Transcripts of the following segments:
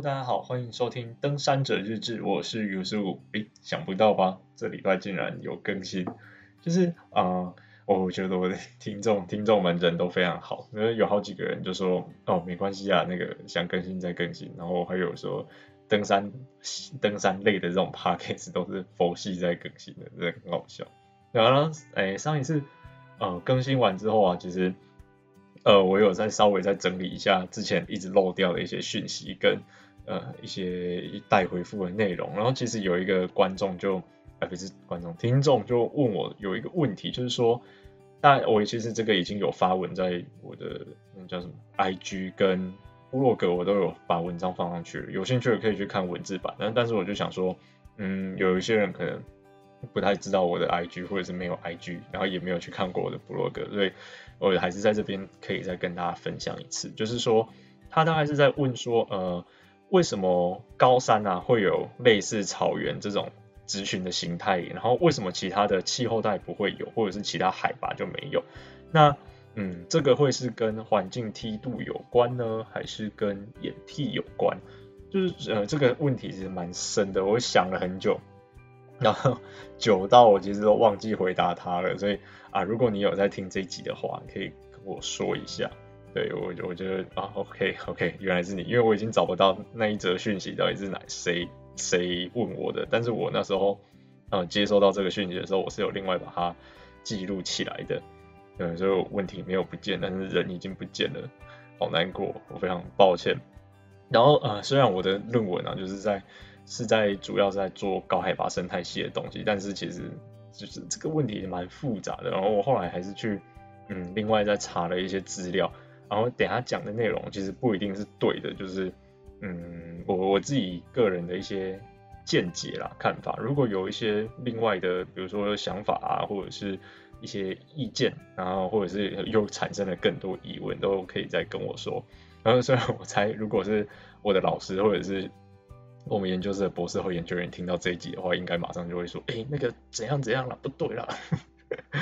大家好，欢迎收听《登山者日志》，我是尤素谷。诶，想不到吧？这礼拜竟然有更新，就是啊、我觉得我的听众听众们人都非常好，因为有好几个人就说哦，没关系啊，那个想更新再更新，然后还有说登山登山类的这种 podcast 都是佛系在更新的，这很好笑。然后呢，诶，上一次呃更新完之后啊，其实。呃，我有再稍微再整理一下之前一直漏掉的一些讯息跟呃一些待回复的内容，然后其实有一个观众就，呃不是观众，听众就问我有一个问题，就是说，但我其实这个已经有发文在我的那叫什么 IG 跟部落格，我都有把文章放上去了，有兴趣的可以去看文字版。但但是我就想说，嗯，有一些人可能不太知道我的 IG，或者是没有 IG，然后也没有去看过我的部落格，所以。我还是在这边可以再跟大家分享一次，就是说他大概是在问说，呃，为什么高山啊会有类似草原这种质询的形态，然后为什么其他的气候带不会有，或者是其他海拔就没有？那嗯，这个会是跟环境梯度有关呢，还是跟演替有关？就是呃，这个问题其实蛮深的，我想了很久。然后久到我其实都忘记回答他了，所以啊，如果你有在听这一集的话，可以跟我说一下。对，我我觉得啊，OK OK，原来是你，因为我已经找不到那一则讯息到底是哪谁谁问我的，但是我那时候呃接收到这个讯息的时候，我是有另外把它记录起来的。对，所以问题没有不见，但是人已经不见了，好难过，我非常抱歉。然后呃，虽然我的论文啊，就是在。是在主要在做高海拔生态系的东西，但是其实就是这个问题也蛮复杂的。然后我后来还是去嗯，另外再查了一些资料，然后等下讲的内容其实不一定是对的，就是嗯，我我自己个人的一些见解啦、看法。如果有一些另外的，比如说想法啊，或者是一些意见，然后或者是又产生了更多疑问，都可以再跟我说。然后虽然我猜，如果是我的老师或者是我们研究室的博士后研究员听到这一集的话，应该马上就会说：“哎、那个怎样怎样了，不对了。”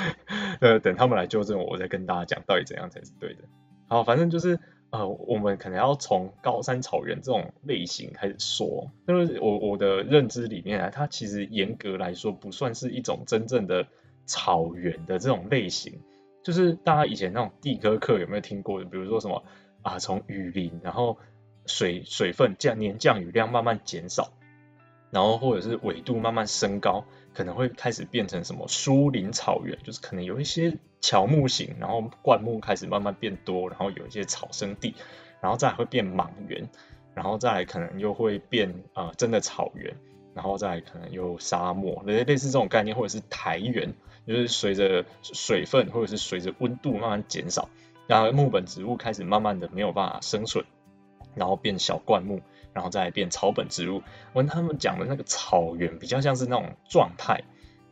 呃，等他们来纠正我，我再跟大家讲到底怎样才是对的。好，反正就是呃，我们可能要从高山草原这种类型开始说。就是我我的认知里面啊，它其实严格来说不算是一种真正的草原的这种类型。就是大家以前那种地科课有没有听过？比如说什么啊，从雨林，然后。水水分降，年降雨量慢慢减少，然后或者是纬度慢慢升高，可能会开始变成什么疏林草原，就是可能有一些乔木型，然后灌木开始慢慢变多，然后有一些草生地，然后再来会变莽原，然后再来可能又会变啊、真的草原，然后再来可能又沙漠，类类似这种概念，或者是苔原，就是随着水分或者是随着温度慢慢减少，然后木本植物开始慢慢的没有办法生存。然后变小灌木，然后再变草本植物。我跟他们讲的那个草原比较像是那种状态，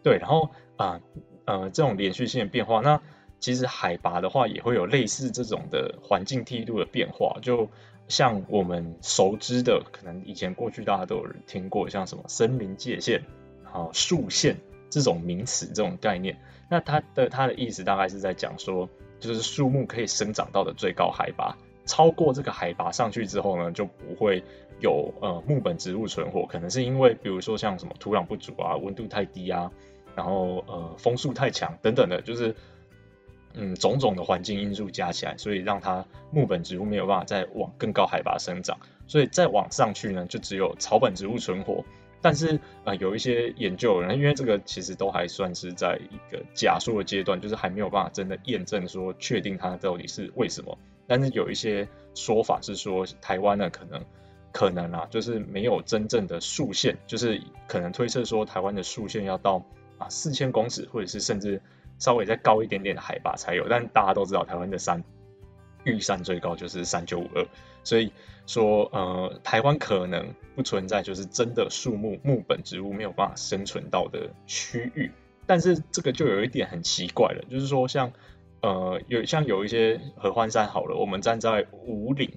对。然后啊，呃这种连续性的变化，那其实海拔的话也会有类似这种的环境梯度的变化。就像我们熟知的，可能以前过去大家都有听过，像什么森林界限、啊树线这种名词、这种概念。那它的它的意思大概是在讲说，就是树木可以生长到的最高海拔。超过这个海拔上去之后呢，就不会有呃木本植物存活，可能是因为比如说像什么土壤不足啊、温度太低啊，然后呃风速太强等等的，就是嗯种种的环境因素加起来，所以让它木本植物没有办法再往更高海拔生长，所以再往上去呢，就只有草本植物存活。但是呃有一些研究人，因为这个其实都还算是在一个假说的阶段，就是还没有办法真的验证说确定它到底是为什么。但是有一些说法是说，台湾呢可能可能啊，就是没有真正的树线，就是可能推测说台湾的树线要到啊四千公尺，或者是甚至稍微再高一点点的海拔才有。但大家都知道台湾的山玉山最高就是三九五二，所以说呃台湾可能不存在就是真的树木木本植物没有办法生存到的区域。但是这个就有一点很奇怪了，就是说像。呃，有像有一些合欢山好了，我们站在五岭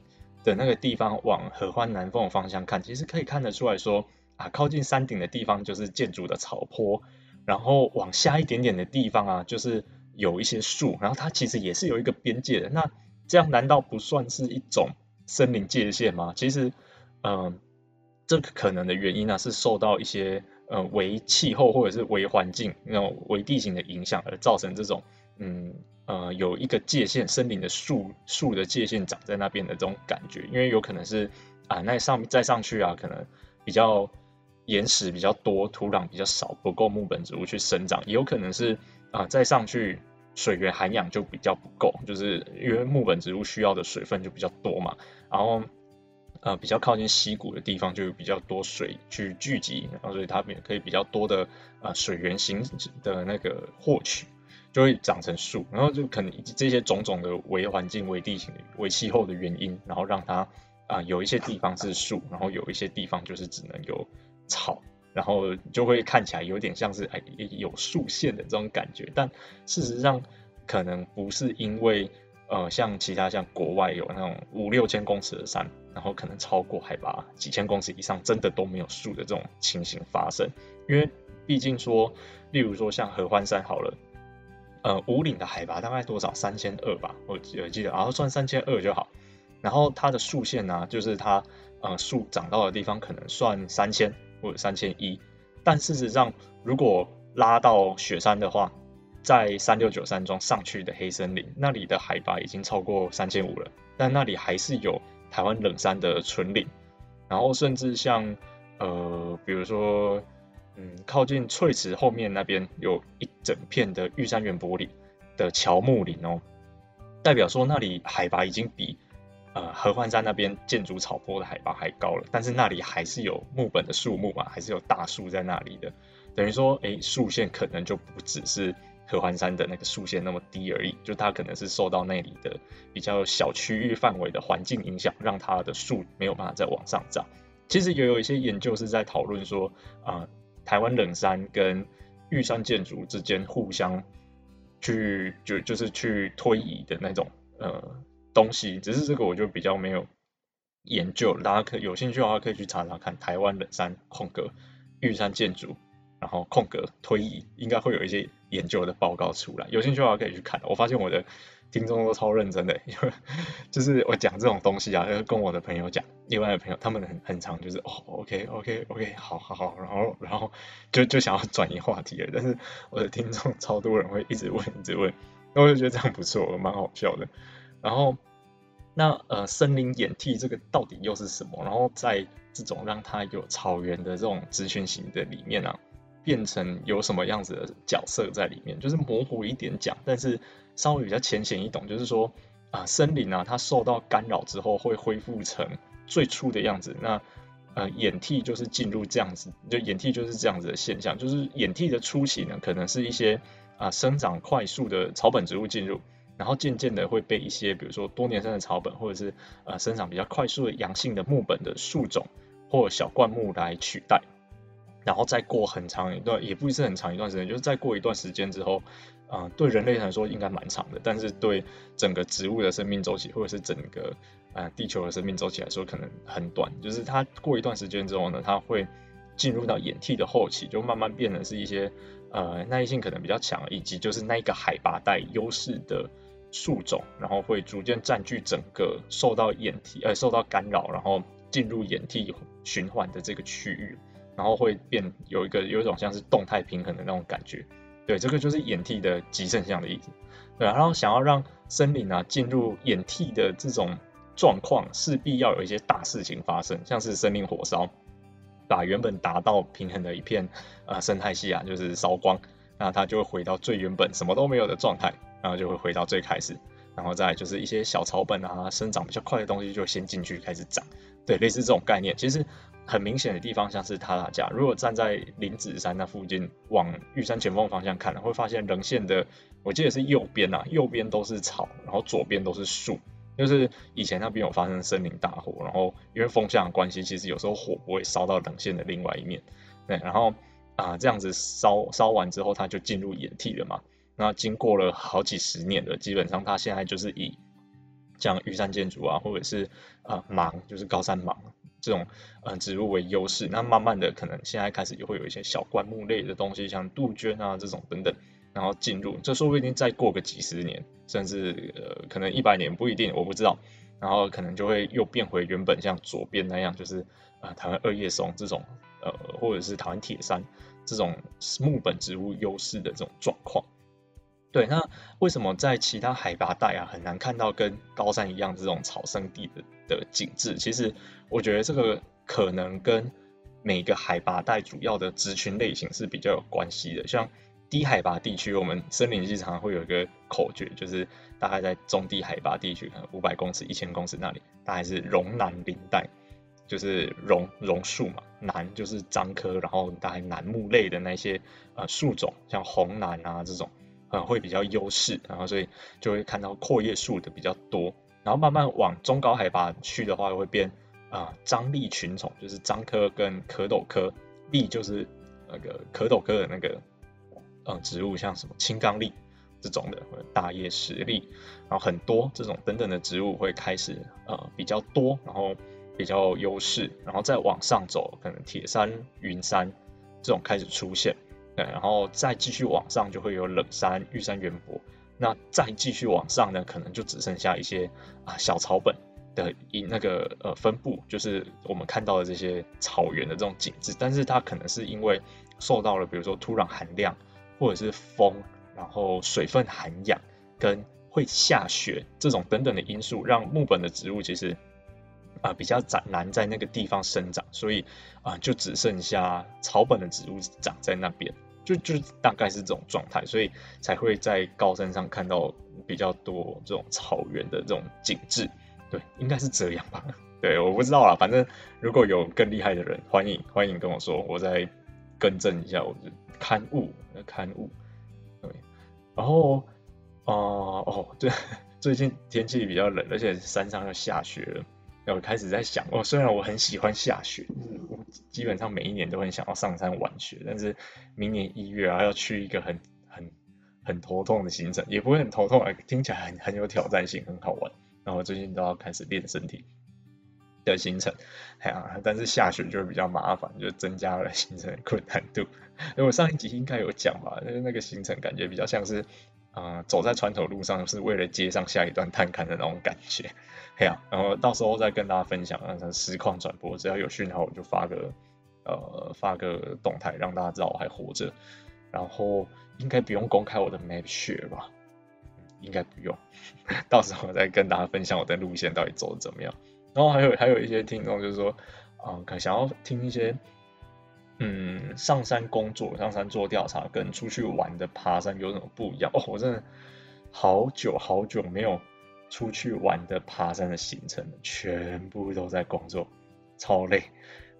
的那个地方往合欢南峰的方向看，其实可以看得出来说啊，靠近山顶的地方就是建筑的草坡，然后往下一点点的地方啊，就是有一些树，然后它其实也是有一个边界的。那这样难道不算是一种森林界限吗？其实，嗯、呃，这个可能的原因呢、是受到一些呃微气候或者是微环境那种微地形的影响而造成这种嗯呃有一个界限，森林的树树的界限长在那边的这种感觉，因为有可能是啊那上再上去啊，可能比较岩石比较多，土壤比较少，不够木本植物去生长，也有可能是啊再上去。水源涵养就比较不够，就是因为木本植物需要的水分就比较多嘛，然后呃比较靠近溪谷的地方就有比较多水去聚集，然后所以它可以比较多的呃水源型的那个获取，就会长成树，然后就可能这些种种的微环境、微地形、微气候的原因，然后让它啊、有一些地方是树，然后有一些地方就是只能有草。然后就会看起来有点像是哎有树线的这种感觉，但事实上可能不是因为呃像其他像国外有那种五六千公尺的山，然后可能超过海拔几千公尺以上真的都没有树的这种情形发生，因为毕竟说，例如说像合欢山好了，呃五岭的海拔大概多少？三千二吧，我记得记得，然后算三千二就好，然后它的树线呢、就是它呃树长到的地方可能算三千。或者三千一，但事实上，如果拉到雪山的话，在三六九山庄上去的黑森林，那里的海拔已经超过三千五了，但那里还是有台湾冷杉的纯林，然后甚至像呃，比如说，嗯，靠近翠池后面那边有一整片的玉山圆柏林的乔木林哦，代表说那里海拔已经比。呃，合欢山那边建筑草坡的海拔还高了，但是那里还是有木本的树木嘛，还是有大树在那里的，等于说，哎，树线可能就不只是合欢山的那个树线那么低而已，就它可能是受到那里的比较小区域范围的环境影响，让它的树没有办法再往上涨。其实也有一些研究是在讨论说，啊、呃，台湾冷杉跟玉山建筑之间互相去就就是去推移的那种，呃。东西，只是这个我就比较没有研究，大家可有兴趣的话可以去查查看台湾冷山空格玉山建筑，然后空格推移，应该会有一些研究的报告出来，有兴趣的话可以去看。我发现我的听众都超认真的，因为 就是我讲这种东西啊，跟我的朋友讲，另外的朋友他们很很常就是哦，OK OK OK，好好好，然后然后就就想要转移话题了，但是我的听众超多人会一直问一直问，那我就觉得这样不错，蛮好笑的，然后。那呃，森林演替这个到底又是什么？然后在这种让它有草原的这种直群型的里面啊，变成有什么样子的角色在里面？就是模糊一点讲，但是稍微比较浅显易懂，就是说啊、森林啊，它受到干扰之后会恢复成最初的样子。那呃，演替就是进入这样子，就演替就是这样子的现象，就是演替的初期呢，可能是一些啊、生长快速的草本植物进入。然后渐渐的会被一些，比如说多年生的草本，或者是呃生长比较快速的阳性的木本的树种或小灌木来取代。然后再过很长一段，也不是很长一段时间，就是再过一段时间之后，啊、对人类来说应该蛮长的，但是对整个植物的生命周期，或者是整个呃地球的生命周期来说，可能很短。就是它过一段时间之后呢，它会进入到演替的后期，就慢慢变成是一些呃耐性可能比较强，以及就是那一个海拔带优势的。树种，然后会逐渐占据整个受到掩替呃受到干扰，然后进入掩替循环的这个区域，然后会变有一个有一种像是动态平衡的那种感觉。对，这个就是掩替的极盛相的意思。对，然后想要让森林啊进入掩替的这种状况，势必要有一些大事情发生，像是森林火烧，把原本达到平衡的一片呃生态系啊，就是烧光，那它就会回到最原本什么都没有的状态。然后就会回到最开始，然后再就是一些小草本啊，生长比较快的东西就先进去开始长，对，类似这种概念。其实很明显的地方像是塔塔加，如果站在林子山那附近往玉山前锋方向看，会发现棱线的，我记得是右边啊，右边都是草，然后左边都是树，就是以前那边有发生森林大火，然后因为风向的关系，其实有时候火不会烧到棱线的另外一面，对，然后啊这样子烧烧完之后，它就进入演替了嘛。那经过了好几十年了，基本上它现在就是以像玉山建筑啊，或者是呃芒，就是高山芒这种呃植物为优势。那慢慢的，可能现在开始也会有一些小灌木类的东西，像杜鹃啊这种等等，然后进入。这说不定再过个几十年，甚至呃可能一百年不一定，我不知道。然后可能就会又变回原本像左边那样，就是啊、呃、台湾二叶松这种呃或者是台湾铁杉这种木本植物优势的这种状况。对，那为什么在其他海拔带啊很难看到跟高山一样这种草生地的的景致？其实我觉得这个可能跟每个海拔带主要的植群类型是比较有关系的。像低海拔地区，我们森林系常会有一个口诀，就是大概在中低海拔地区，可能五百公尺、一千公尺那里，大概是榕南林带，就是榕榕树嘛，楠就是樟科，然后大概楠木类的那些呃树种，像红楠啊这种。嗯，会比较优势，然后所以就会看到阔叶树的比较多，然后慢慢往中高海拔去的话，会变啊樟栗群丛，就是樟科跟壳斗科，栗就是那个壳斗科的那个呃植物，像什么青刚櫟这种的，大叶石栗，然后很多这种等等的植物会开始呃比较多，然后比较优势，然后再往上走，可能铁杉、云杉这种开始出现。对，然后再继续往上就会有冷杉、玉山圆柏，那再继续往上呢，可能就只剩下一些啊小草本的一那个呃分布，就是我们看到的这些草原的这种景致，但是它可能是因为受到了比如说土壤含量或者是风，然后水分含氧跟会下雪这种等等的因素，让木本的植物其实啊、比较难在那个地方生长，所以啊、就只剩下草本的植物长在那边。就就大概是这种状态，所以才会在高山上看到比较多这种草原的这种景致，对，应该是这样吧？对，我不知道啦，反正如果有更厉害的人，欢迎欢迎跟我说，我再更正一下我的刊物刊物。对，然后啊、哦，对，最近天气比较冷，而且山上要下雪了。我开始在想，哦，虽然我很喜欢下雪，我基本上每一年都很想要上山玩雪，但是明年一月啊，要去一个很很很头痛的行程，也不会很头痛啊，听起来很很有挑战性，很好玩。然后最近都要开始练身体的行程，哎呀，但是下雪就会比较麻烦，就增加了 行程的困难度。因为我上一集应该有讲吧，就是那个行程感觉比较像是。啊、走在传统路上是为了接上下一段探勘的那种感觉，嘿呀、然后到时候再跟大家分享啊，实况转播，只要有讯号我就发个呃发个动态，让大家知道我还活着。然后应该不用公开我的 map 血吧？应该不用，到时候再跟大家分享我的路线到底走的怎么样。然后还有还有一些听众就是说，啊、呃，想要听一些。嗯，上山工作、上山做调查，跟出去玩的爬山有什么不一样？哦，我真的好久好久没有出去玩的爬山的行程了，全部都在工作，超累，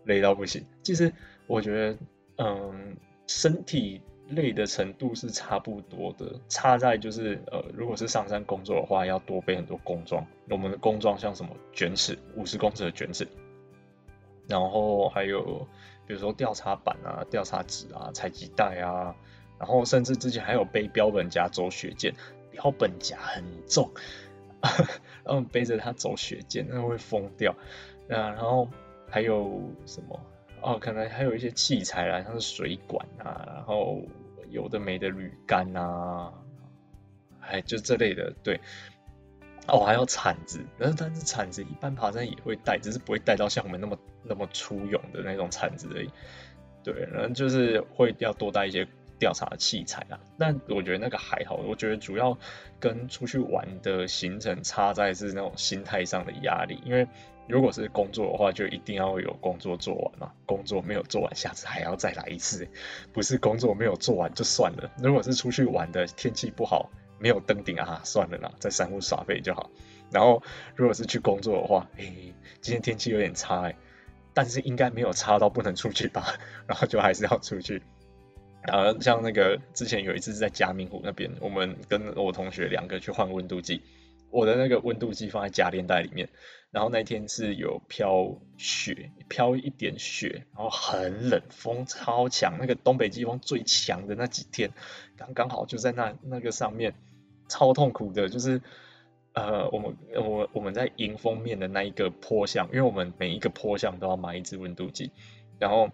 累到不行。其实我觉得，嗯，身体累的程度是差不多的，差在就是，呃，如果是上山工作的话，要多背很多工装。我们的工装像什么卷尺，五十公尺的卷尺，然后还有。比如说调查板啊、调查纸啊、采集袋啊，然后甚至之前还有背标本夹走雪见，标本夹很重，然后背着它走雪见，那会疯掉。啊，然后还有什么？哦，可能还有一些器材啦，像是水管啊，然后有的没的铝杆啊，哎，就这类的，对。哦，还有铲子，但是但是铲子一般爬山也会带，只是不会带到像我们那么那么粗勇的那种铲子而已。对，然后就是会要多带一些调查器材啊。但我觉得那个还好，我觉得主要跟出去玩的行程差在是那种心态上的压力。因为如果是工作的话，就一定要有工作做完嘛。工作没有做完，下次还要再来一次。不是工作没有做完就算了，如果是出去玩的天气不好。没有登顶啊，算了啦，在山屋耍废就好。然后如果是去工作的话，哎，今天天气有点差哎，但是应该没有差到不能出去吧？然后就还是要出去。然后像那个之前有一次是在嘉明湖那边，我们跟我同学两个去换温度计，我的那个温度计放在夹链袋里面，然后那天是有飘雪，飘一点雪，然后很冷，风超强，那个东北季风最强的那几天，刚刚好就在那那个上面。超痛苦的，就是呃，我们我我们在迎风面的那一个坡向，因为我们每一个坡向都要买一支温度计，然后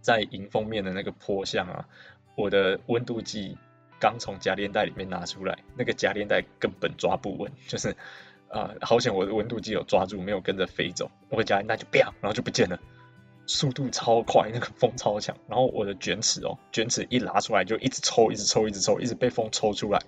在迎风面的那个坡向啊，我的温度计刚从夹链袋里面拿出来，那个夹链袋根本抓不稳，就是啊、呃，好险我的温度计有抓住，没有跟着飞走。我夹那就啪，然后就不见了，速度超快，那个风超强。然后我的卷尺哦，卷尺一拉出来就一直抽，一直抽，一直抽，一直被风抽出来。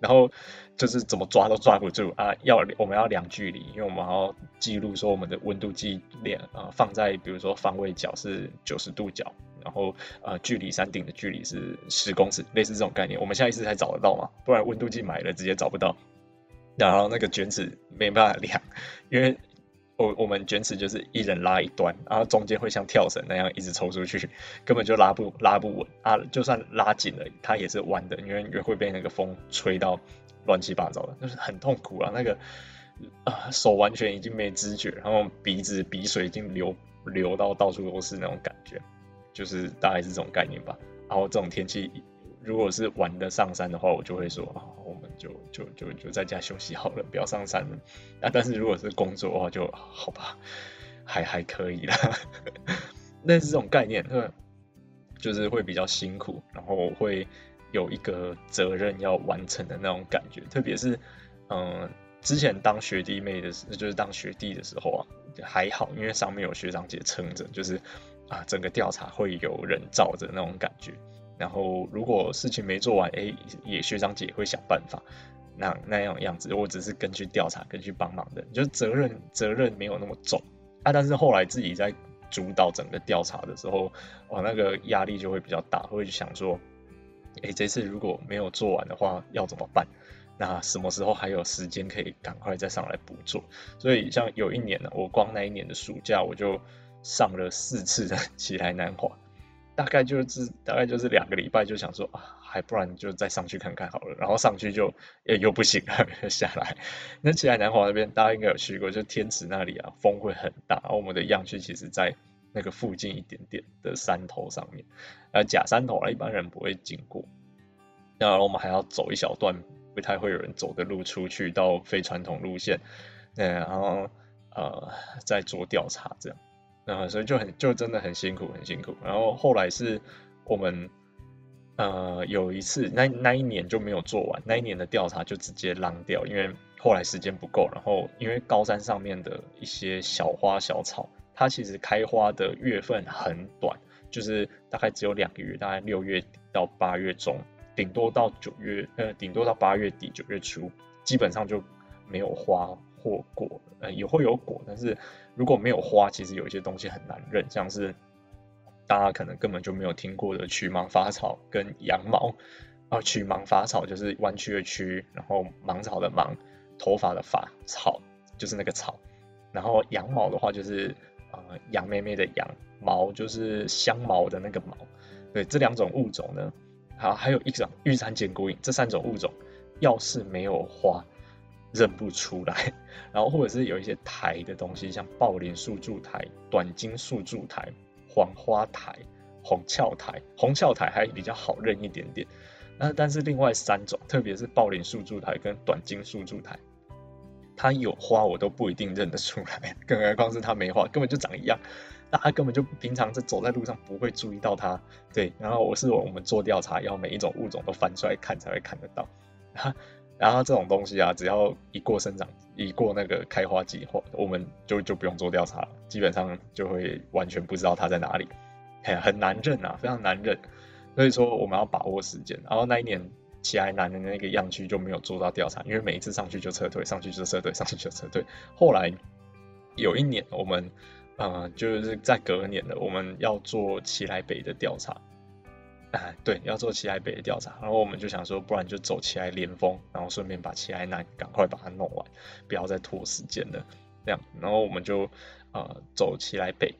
然后就是怎么抓都抓不住啊！要我们要量距离，因为我们要记录说我们的温度计量啊放在比如说方位角是九十度角，然后呃距离山顶的距离是十公尺，类似这种概念。我们下一次才找得到嘛，不然温度计买了直接找不到。然后那个卷尺没办法量，因为我我们卷尺就是一人拉一端，然后中间会像跳绳那样一直抽出去，根本就拉不拉不稳啊！就算拉紧了，它也是弯的，因为也会被那个风吹到乱七八糟的，就是很痛苦啊！那个啊手完全已经没知觉，然后鼻子鼻水已经流流到到处都是那种感觉，就是大概是这种概念吧。然后这种天气。如果是玩的上山的话，我就会说啊，我们就就就就在家休息好了，不要上山了。啊，但是如果是工作的话就，好吧，还还可以啦。那是这种概念，就是会比较辛苦，然后会有一个责任要完成的那种感觉。特别是嗯，之前当学弟妹的时，就是当学弟的时候啊，还好，因为上面有学长姐撑着，就是啊，整个调查会有人罩着那种感觉。然后，如果事情没做完，哎，也学长姐会想办法，那那样样子，我只是根据调查、跟去帮忙的，就责任责任没有那么重啊。但是后来自己在主导整个调查的时候，哦，那个压力就会比较大，会想说，哎，这次如果没有做完的话，要怎么办？那什么时候还有时间可以赶快再上来补做？所以像有一年呢，我光那一年的暑假，我就上了四次的 奇莱南华。大概就是大概就是两个礼拜，就想说啊，还不然就再上去看看好了。然后上去就诶又不行了，下来。那奇莱南华那边大家应该有去过，就天池那里啊，风会很大。然后我们的样区其实在那个附近一点点的山头上面，呃假山头啊，一般人不会经过。然后我们还要走一小段不太会有人走的路出去到非传统路线，嗯，然后呃再做调查这样。啊、嗯，所以就很就真的很辛苦，很辛苦。然后后来是我们呃有一次，那那一年就没有做完，那一年的调查就直接浪掉，因为后来时间不够。然后因为高山上面的一些小花小草，它其实开花的月份很短，就是大概只有两个月，大概六月底到八月中，顶多到九月，呃，顶多到八月底九月初，基本上就没有花或果，呃，也会有果，但是。如果没有花，其实有一些东西很难认，像是大家可能根本就没有听过的曲芒发草跟羊毛啊。曲芒发草就是弯曲的曲，然后芒草的芒，头发的发，草就是那个草。然后羊毛的话就是呃羊妹妹的羊，毛就是香茅的那个茅。对，这两种物种呢，好，还有一种玉山剪骨影，这三种物种要是没有花。认不出来，然后或者是有一些苔的东西，像抱林树柱苔、短经树柱苔、黄花苔、红鞘苔，红鞘苔还比较好认一点点。那但是另外三种，特别是抱林树柱苔跟短经树柱苔，它有花我都不一定认得出来，更何况是它没花，根本就长一样，那它根本就平常在走在路上不会注意到它。对，然后我是我们做调查，要每一种物种都翻出来看才会看得到。然后这种东西啊，只要一过生长，一过那个开花季，我们就就不用做调查了，基本上就会完全不知道它在哪里，很很难认啊，非常难认。所以说我们要把握时间。然后那一年奇莱南的那个样区就没有做到调查，因为每一次上去就撤退，上去就撤退，上去就撤退。后来有一年我们呃就是在隔年了，我们要做奇莱北的调查。哎，对，要做奇莱北的调查，然后我们就想说，不然就走奇莱连峰，然后顺便把奇莱南赶快把它弄完，不要再拖时间了。这样，然后我们就呃走奇莱北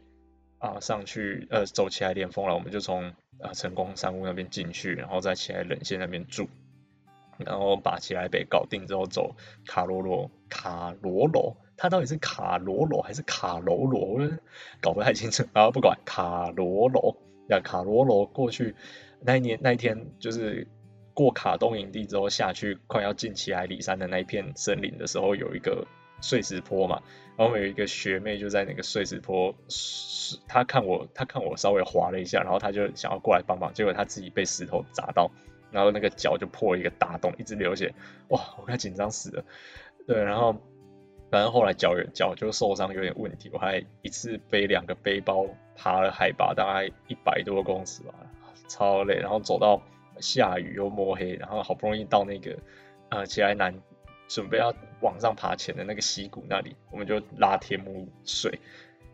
啊、上去，呃走奇莱连峰了，我们就从呃成功山屋那边进去，然后在奇莱冷线那边住，然后把奇莱北搞定之后走卡罗罗卡罗罗，它到底是卡罗罗还是卡罗罗？我搞不太清楚，然后不管卡罗罗。要卡罗罗过去那一年那一天，就是过卡东营地之后下去，快要进奇莱里山的那一片森林的时候，有一个碎石坡嘛。然后有一个学妹就在那个碎石坡，她看我，她看我稍微滑了一下，然后她就想要过来帮忙，结果她自己被石头砸到，然后那个脚就破了一个大洞，一直流血，哇，我快紧张死了。对，然后反正后来脚脚就受伤有点问题，我还一次背两个背包爬了海拔大概一百多公尺吧，超累。然后走到下雨又摸黑，然后好不容易到那个呃奇莱南准备要往上爬前的那个溪谷那里，我们就拉天幕睡，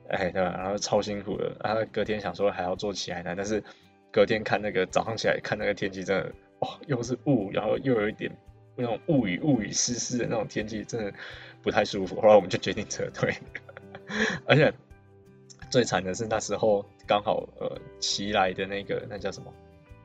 哎对吧？然后超辛苦的。然后隔天想说还要做奇莱南，但是隔天看那个早上起来看那个天气真的哇，又是雾，然后又有一点。那种雾雨雾雨湿湿的那种天气，真的不太舒服。后来我们就决定撤退，而且最惨的是那时候刚好呃骑来的那个那叫什么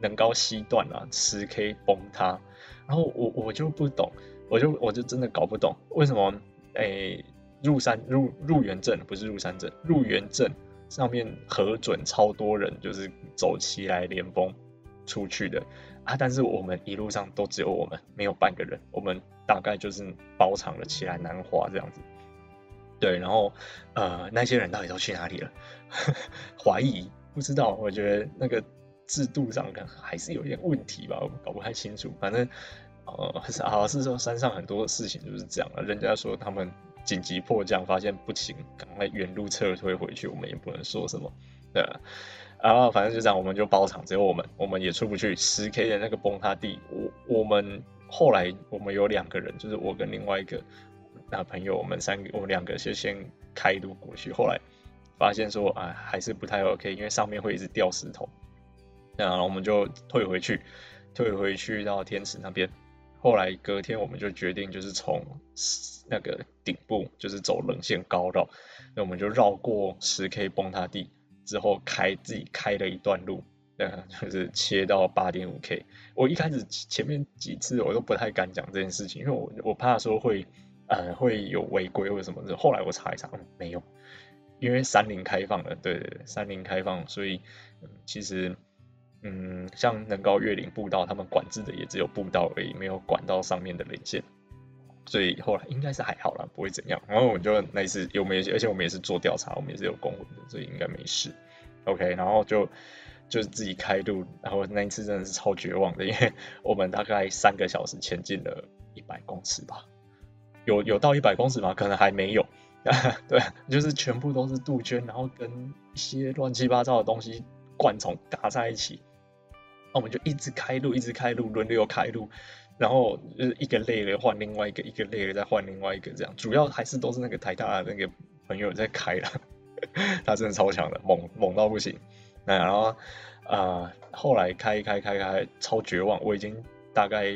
能高西段啊，十 K 崩塌。然后我我就不懂，我就我就真的搞不懂为什么诶入山入入园镇不是入山镇入园镇上面核准超多人就是走奇来连崩出去的。啊！但是我们一路上都只有我们，没有半个人。我们大概就是包场了奇来南华这样子。对，然后呃，那些人到底都去哪里了？怀疑，不知道。我觉得那个制度上可能还是有一点问题吧，我搞不太清楚。反正呃，好像是说山上很多事情就是这样了。人家说他们紧急迫降，发现不行，赶快原路撤退回去，我们也不能说什么。对啊。然后反正就这样，我们就包场，只有我们，我们也出不去。十 K 的那个崩塌地，我我们后来我们有两个人，就是我跟另外一个那朋友，我们三个，我们两个就先开路过去。后来发现说啊，还是不太 OK，因为上面会一直掉石头。然后我们就退回去，退回去到天池那边。后来隔天我们就决定，就是从那个顶部，就是走棱线高绕，那我们就绕过十 K 崩塌地。之后开自己开了一段路，呃，就是切到八点五 K。我一开始前面几次我都不太敢讲这件事情，因为我我怕说会呃会有违规或者什么的。后来我查一查，嗯，没有，因为山林开放了，对对对，山林开放，所以嗯其实嗯像能高越岭步道，他们管制的也只有步道而已，没有管到上面的连线。所以后来应该是还好啦，不会怎样。然后我们就那一次有没，而且我们也是做调查，我们也是有公文的，所以应该没事。OK，然后就就是自己开路，然后那一次真的是超绝望的，因为我们大概三个小时前进了一百公尺吧，有有到一百公尺吗？可能还没有。对，就是全部都是杜鹃，然后跟一些乱七八糟的东西灌丛搭在一起。那我们就一直开路，一直开路，轮流开路。然后就是一个累了换另外一个，一个累了再换另外一个，这样主要还是都是那个台大的那个朋友在开了，他真的超强的，猛猛到不行。那然后啊、呃，后来开开开开超绝望，我已经大概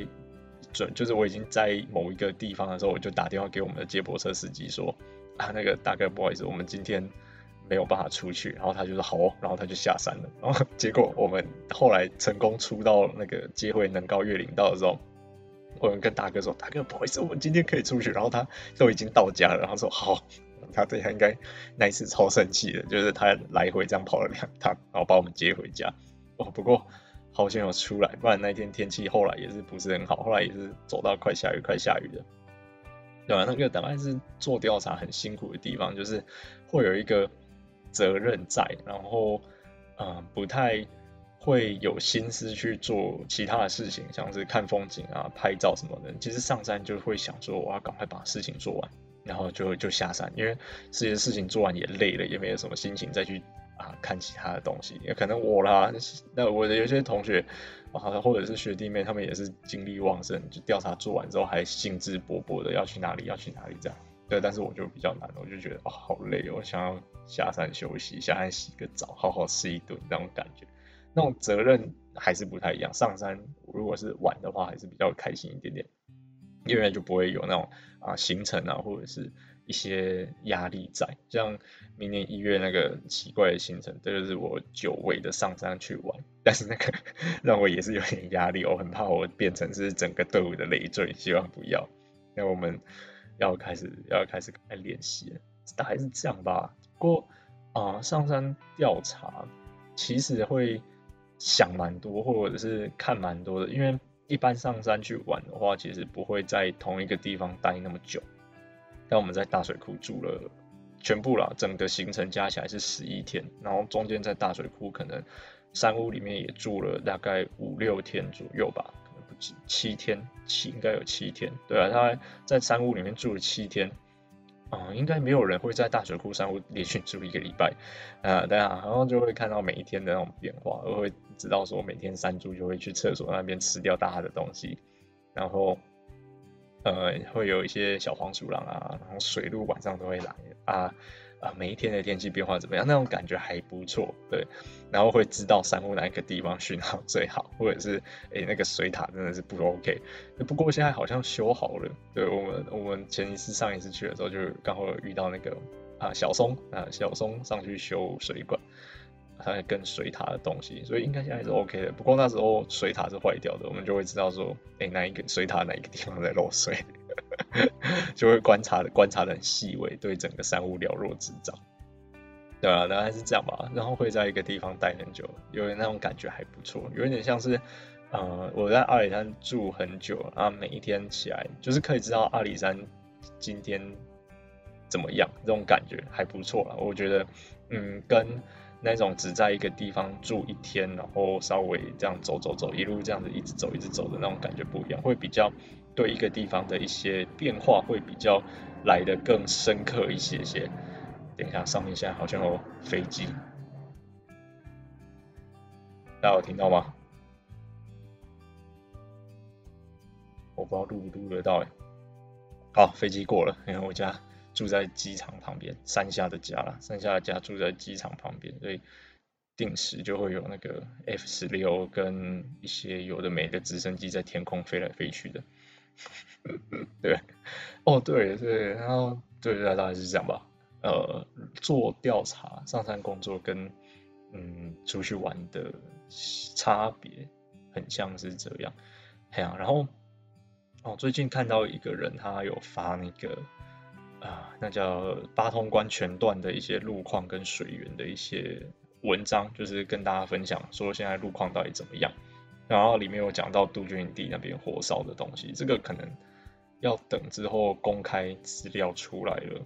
准就是我已经在某一个地方的时候，我就打电话给我们的接驳车司机说啊，那个大哥不好意思，我们今天没有办法出去。然后他就说好哦，然后他就下山了。然后结果我们后来成功出到那个接回能高越岭道的时候。我们跟大哥说：“大哥，不好意思，我们今天可以出去。”然后他都已经到家了，然后说：“好。”他对他应该那一次超生气的，就是他来回这样跑了两趟，然后把我们接回家。哦，不过好险有出来，不然那天天气后来也是不是很好，后来也是走到快下雨、快下雨的。对吧？那个大概是做调查很辛苦的地方，就是会有一个责任在，然后嗯、不太。会有心思去做其他的事情，像是看风景啊、拍照什么的。其实上山就会想说，我要赶快把事情做完，然后就就下山，因为这些事情做完也累了，也没有什么心情再去啊看其他的东西。也可能我啦，那我的有些同学啊，或者是学弟妹，他们也是精力旺盛，就调查做完之后还兴致勃勃的要去哪里，要去哪里这样。对，但是我就比较难，我就觉得哦好累，我想要下山休息，下山洗个澡，好好吃一顿那种感觉。那种责任还是不太一样。上山如果是玩的话，还是比较开心一点点，因为就不会有那种啊行程啊或者是一些压力在。像明年一月那个奇怪的行程，这就是我久违的上山去玩，但是那个 让我也是有点压力，我很怕我变成是整个队伍的累赘，希望不要。那我们要开始要开始来练习了，大概是这样吧。不过啊，上山调查其实会。想蛮多，或者是看蛮多的，因为一般上山去玩的话，其实不会在同一个地方待那么久。但我们在大水库住了全部啦，整个行程加起来是十一天，然后中间在大水库可能山屋里面也住了大概五六天左右吧，可能不止七天，七应该有七天。对啊，他在山屋里面住了七天，啊、应该没有人会在大水库山屋连续住一个礼拜啊，对啊，然后就会看到每一天的那种变化，而会知道说每天山猪就会去厕所那边吃掉大家的东西，然后呃会有一些小黄鼠狼啊，然后水鹿晚上都会来啊。啊，每一天的天气变化怎么样？那种感觉还不错，对。然后会知道山屋哪一个地方讯号最好，或者是诶那个水塔真的是不 OK。不过现在好像修好了，对我们我们前一次上一次去的时候，就刚好遇到那个啊小松啊小松上去修水管，还跟水塔的东西，所以应该现在是 OK 的。不过那时候水塔是坏掉的，我们就会知道说，诶哪一个水塔哪一个地方在漏水。就会观察的观察的很细微，对整个山屋了若指掌。对啊，大概是这样吧。然后会在一个地方待很久，有点那种感觉还不错，有点像是，呃，我在阿里山住很久啊，每一天起来就是可以知道阿里山今天怎么样，这种感觉还不错啦。我觉得，嗯，跟那种只在一个地方住一天，然后稍微这样走走走，一路这样子一直走一直走的那种感觉不一样，会比较。对一个地方的一些变化会比较来得更深刻一些些。等一下，上面现在好像有飞机，大家有听到吗？我不知道录不录得到哎。好，飞机过了，因为我家住在机场旁边，山下的家啦，山下的家住在机场旁边，所以定时就会有那个 F 十六跟一些有的没的直升机在天空飞来飞去的。对，哦对对，然后对对，大概是这样吧。呃，做调查、上山工作跟嗯出去玩的差别，很像是这样。嘿啊，然后哦，最近看到一个人，他有发那个啊、那叫八通关全段的一些路况跟水源的一些文章，就是跟大家分享说现在路况到底怎么样。然后里面有讲到杜鹃地那边火烧的东西，这个可能要等之后公开资料出来了，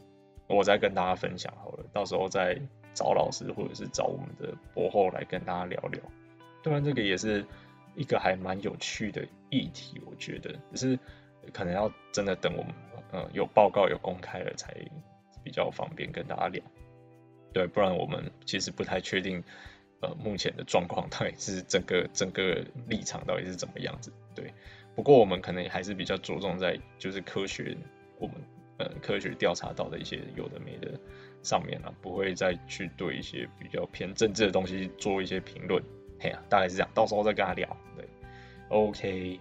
我再跟大家分享好了。到时候再找老师或者是找我们的博后来跟大家聊聊。当然，这个也是一个还蛮有趣的议题，我觉得，只是可能要真的等我们呃有报告有公开了才比较方便跟大家聊。对，不然我们其实不太确定。呃，目前的状况到底是整个整个立场到底是怎么样子？对，不过我们可能还是比较着重在就是科学，我们呃科学调查到的一些有的没的上面啊，不会再去对一些比较偏政治的东西做一些评论。嘿啊，大概是这样，到时候再跟他聊。对，OK。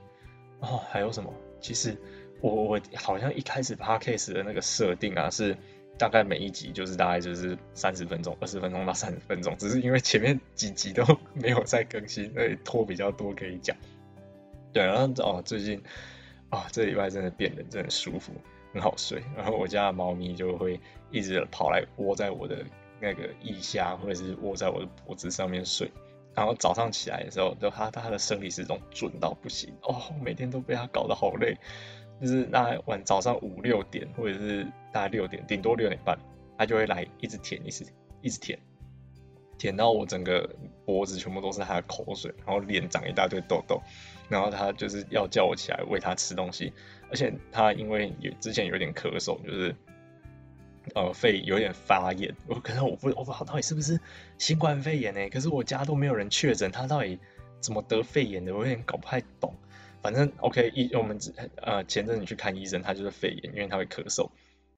哦，还有什么？其实我我好像一开始 Podcast 的那个设定啊是。大概每一集就是大概就是三十分钟，二十分钟到三十分钟，只是因为前面几集都没有再更新，所以拖比较多可以讲。对，然后哦，最近啊、哦，这礼拜真的变得真的舒服，很好睡。然后我家的猫咪就会一直跑来窝在我的那个腋下，或者是窝在我的脖子上面睡。然后早上起来的时候，就它它的生理时钟准到不行哦，每天都被它搞得好累。就是那晚早上五六点，或者是大概六点，顶多六点半，他就会来一直舔，一直一直舔，舔到我整个脖子全部都是他的口水，然后脸长一大堆痘痘，然后他就是要叫我起来喂他吃东西，而且他因为有之前有点咳嗽，就是呃肺有点发炎，我可能我不我不知道到底是不是新冠肺炎呢？可是我家都没有人确诊，他到底怎么得肺炎的？我有点搞不太懂。反正 OK，医我们呃前阵子去看医生，他就是肺炎，因为他会咳嗽，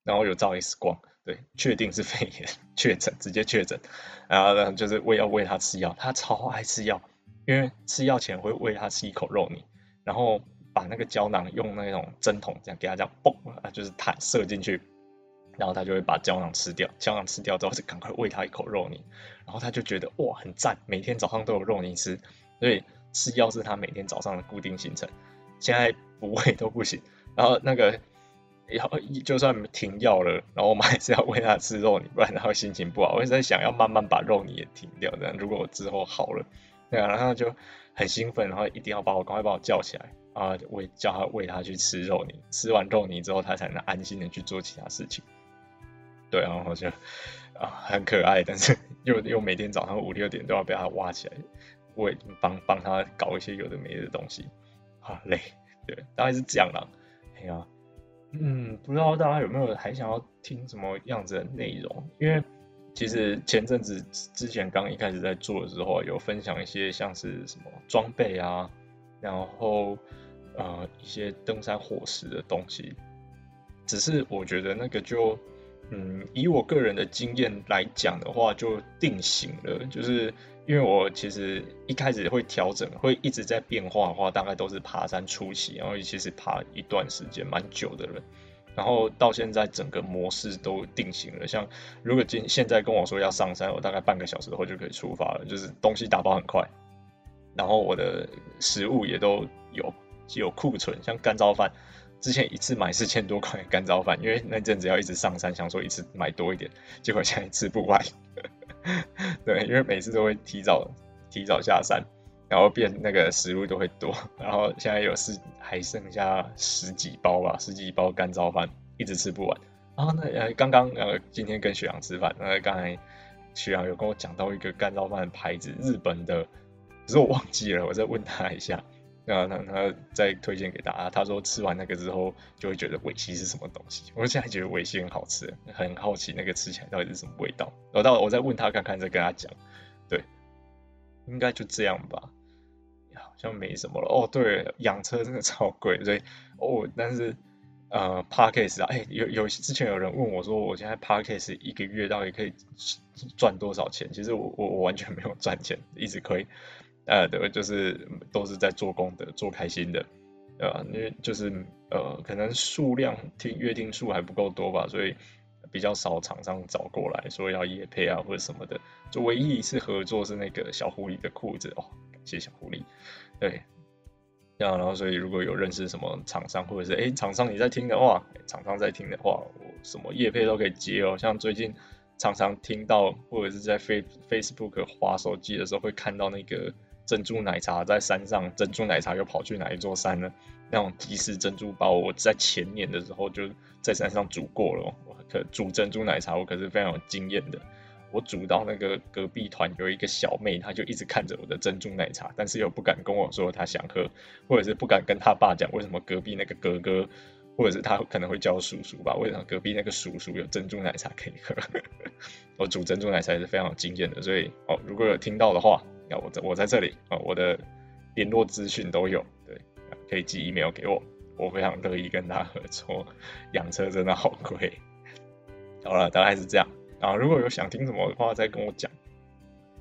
然后有照 X 光，对，确定是肺炎，确诊直接确诊，然后呢就是喂要喂他吃药，他超爱吃药，因为吃药前会喂他吃一口肉泥，然后把那个胶囊用那种针筒这样给他这样嘣啊，就是弹射进去，然后他就会把胶囊吃掉，胶囊吃掉之后就赶快喂他一口肉泥，然后他就觉得哇很赞，每天早上都有肉泥吃，所以。吃药是他每天早上的固定行程，现在不喂都不行。然后那个，然后就算停药了，然后我们还是要喂他吃肉泥，不然他会心情不好。我一直在想要慢慢把肉泥也停掉，这样如果我之后好了，对啊，然后就很兴奋，然后一定要把我赶快把我叫起来啊，喂叫他喂他去吃肉泥，吃完肉泥之后他才能安心的去做其他事情。对，然后就啊很可爱，但是又又每天早上五六点都要被他挖起来。会帮帮他搞一些有的没的东西，好累，对，大概是这样啦。哎呀，嗯，不知道大家有没有还想要听什么样子的内容？因为其实前阵子之前刚一开始在做的时候，有分享一些像是什么装备啊，然后呃一些登山伙食的东西。只是我觉得那个就嗯，以我个人的经验来讲的话，就定型了，就是。因为我其实一开始会调整，会一直在变化的话，大概都是爬山初期，然后其实爬一段时间蛮久的人，然后到现在整个模式都定型了。像如果今现在跟我说要上山，我大概半个小时后就可以出发了，就是东西打包很快，然后我的食物也都有有库存，像干燥饭，之前一次买四千多块干燥饭，因为那阵子要一直上山，想说一次买多一点，结果现在吃不完。对，因为每次都会提早提早下山，然后变那个食物都会多，然后现在有是还剩下十几包吧，十几包干燥饭，一直吃不完。然后那呃刚刚呃今天跟学长吃饭，那刚才学长有跟我讲到一个干燥饭的牌子，日本的，可是我忘记了，我再问他一下。那那他再推荐给大家，他说吃完那个之后就会觉得尾希是什么东西。我现在觉得尾希很好吃，很好奇那个吃起来到底是什么味道。我到我再问他看看，再跟他讲。对，应该就这样吧，好像没什么了。哦，对，养车真的超贵，所以哦，但是呃，parkas 啊，哎，有有之前有人问我说，我现在 parkas 一个月到底可以赚多少钱？其实我我我完全没有赚钱，一直亏。呃，对，就是都是在做功德、做开心的，呃，因为就是呃，可能数量听约定数还不够多吧，所以比较少厂商找过来说要业配啊或者什么的。就唯一一次合作是那个小狐狸的裤子哦，感谢小狐狸。对，这样然后所以如果有认识什么厂商或者是哎厂商你在听的话，厂商在听的话，我什么业配都可以接哦。像最近常常听到或者是在 Face Facebook 滑手机的时候会看到那个。珍珠奶茶在山上，珍珠奶茶又跑去哪一座山呢？那种即食珍珠包，我在前年的时候就在山上煮过了。我可煮珍珠奶茶，我可是非常有经验的。我煮到那个隔壁团有一个小妹，她就一直看着我的珍珠奶茶，但是又不敢跟我说她想喝，或者是不敢跟她爸讲为什么隔壁那个哥哥，或者是他可能会叫叔叔吧，为什么隔壁那个叔叔有珍珠奶茶可以喝？我煮珍珠奶茶是非常有经验的，所以哦，如果有听到的话。要我在我在这里啊，我的联络资讯都有，对，可以寄 email 给我，我非常乐意跟他合作。养车真的好贵，好了，大概是这样啊。如果有想听什么的话，再跟我讲，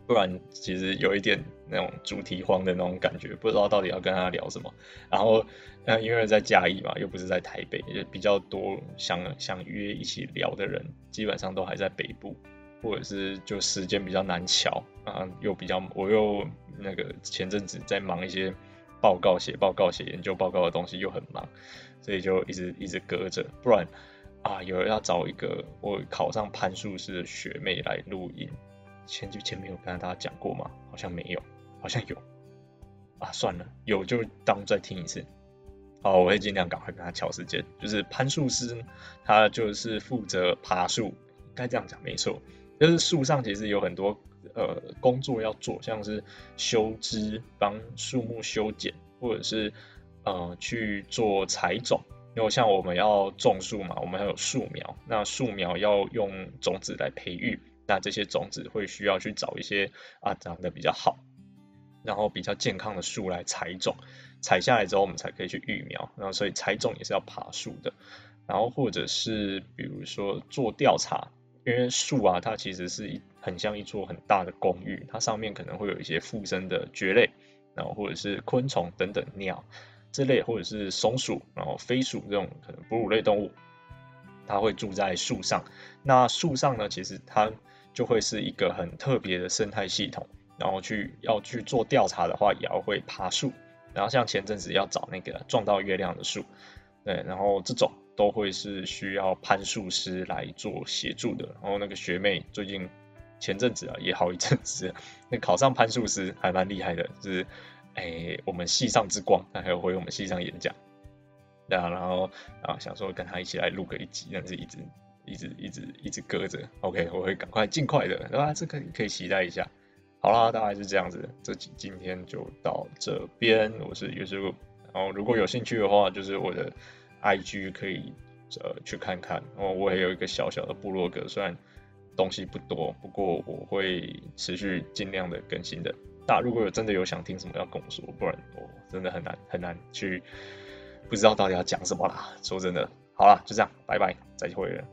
不然其实有一点那种主题荒的那种感觉，不知道到底要跟他聊什么。然后，呃，因为在嘉义嘛，又不是在台北，也比较多想想约一起聊的人，基本上都还在北部。或者是就时间比较难巧啊，又比较我又那个前阵子在忙一些报告写报告写研究报告的东西又很忙，所以就一直一直搁着。不然啊，有人要找一个我考上攀树师的学妹来录音，前就前面有跟大家讲过吗？好像没有，好像有啊，算了，有就当再听一次。好，我会尽量赶快跟他乔时间。就是攀树师，他就是负责爬树，该这样讲没错。就是树上其实有很多呃工作要做，像是修枝、帮树木修剪，或者是呃去做采种。因为像我们要种树嘛，我们还有树苗，那树苗要用种子来培育，那这些种子会需要去找一些啊长得比较好，然后比较健康的树来采种，采下来之后我们才可以去育苗，然后所以采种也是要爬树的，然后或者是比如说做调查。因为树啊，它其实是一很像一座很大的公寓，它上面可能会有一些附生的蕨类，然后或者是昆虫等等鸟这类，或者是松鼠，然后飞鼠这种可能哺乳类动物，它会住在树上。那树上呢，其实它就会是一个很特别的生态系统。然后去要去做调查的话，也要会爬树。然后像前阵子要找那个撞到月亮的树，对，然后这种。都会是需要攀树师来做协助的，然后那个学妹最近前阵子啊也好一阵子，那 考上攀树师还蛮厉害的，就是哎我们系上之光，那还有回我们系上演讲，那，然后啊想说跟他一起来录个一集，但是一直一直一直一直搁着，OK 我会赶快尽快的，对吧？这个可以期待一下。好啦，大概是这样子，这集今天就到这边，我是尤师傅，然后如果有兴趣的话，就是我的。IG 可以呃去看看。哦，我也有一个小小的部落格，虽然东西不多，不过我会持续尽量的更新的。大家如果有真的有想听什么，要跟我说，不然我真的很难很难去不知道到底要讲什么啦。说真的，好了，就这样，拜拜，再会了。